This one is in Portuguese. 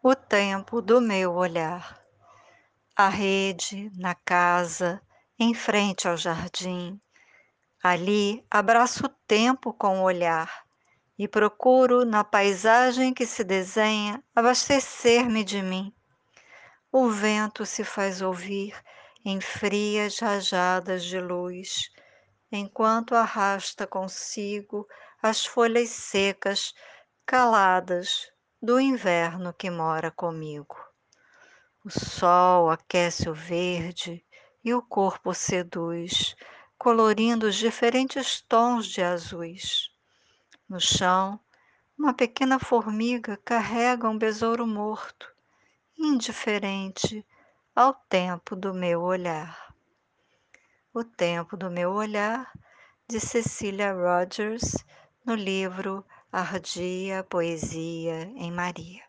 O tempo do meu olhar. A rede, na casa, em frente ao jardim. Ali abraço o tempo com o olhar e procuro, na paisagem que se desenha, abastecer-me de mim. O vento se faz ouvir em frias rajadas de luz, enquanto arrasta consigo as folhas secas, caladas, do inverno que mora comigo. O sol aquece o verde e o corpo seduz, colorindo os diferentes tons de azuis. No chão, uma pequena formiga carrega um besouro morto, indiferente ao tempo do meu olhar. O tempo do meu olhar, de Cecília Rogers, no livro Ardia Poesia em Maria.